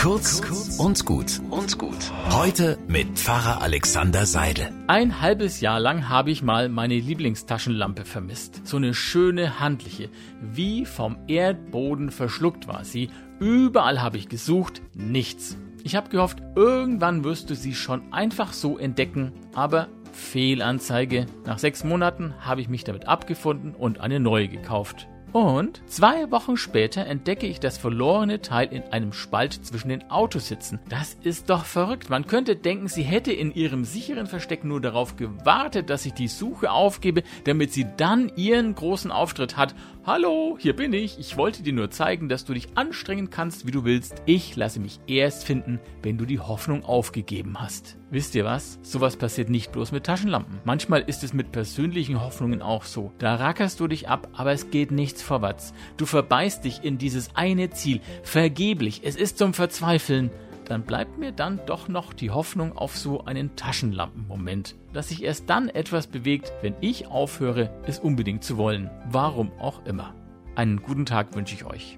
Kurz und gut und gut. Heute mit Pfarrer Alexander Seidel. Ein halbes Jahr lang habe ich mal meine Lieblingstaschenlampe vermisst. So eine schöne handliche. Wie vom Erdboden verschluckt war sie. Überall habe ich gesucht, nichts. Ich habe gehofft, irgendwann wirst du sie schon einfach so entdecken, aber Fehlanzeige. Nach sechs Monaten habe ich mich damit abgefunden und eine neue gekauft. Und zwei Wochen später entdecke ich das verlorene Teil in einem Spalt zwischen den Autositzen. Das ist doch verrückt. Man könnte denken, sie hätte in ihrem sicheren Versteck nur darauf gewartet, dass ich die Suche aufgebe, damit sie dann ihren großen Auftritt hat. Hallo, hier bin ich. Ich wollte dir nur zeigen, dass du dich anstrengen kannst, wie du willst. Ich lasse mich erst finden, wenn du die Hoffnung aufgegeben hast. Wisst ihr was? Sowas passiert nicht bloß mit Taschenlampen. Manchmal ist es mit persönlichen Hoffnungen auch so. Da rackerst du dich ab, aber es geht nichts vorwärts. Du verbeißt dich in dieses eine Ziel. Vergeblich. Es ist zum Verzweifeln. Dann bleibt mir dann doch noch die Hoffnung auf so einen Taschenlampenmoment, dass sich erst dann etwas bewegt, wenn ich aufhöre, es unbedingt zu wollen. Warum auch immer. Einen guten Tag wünsche ich euch.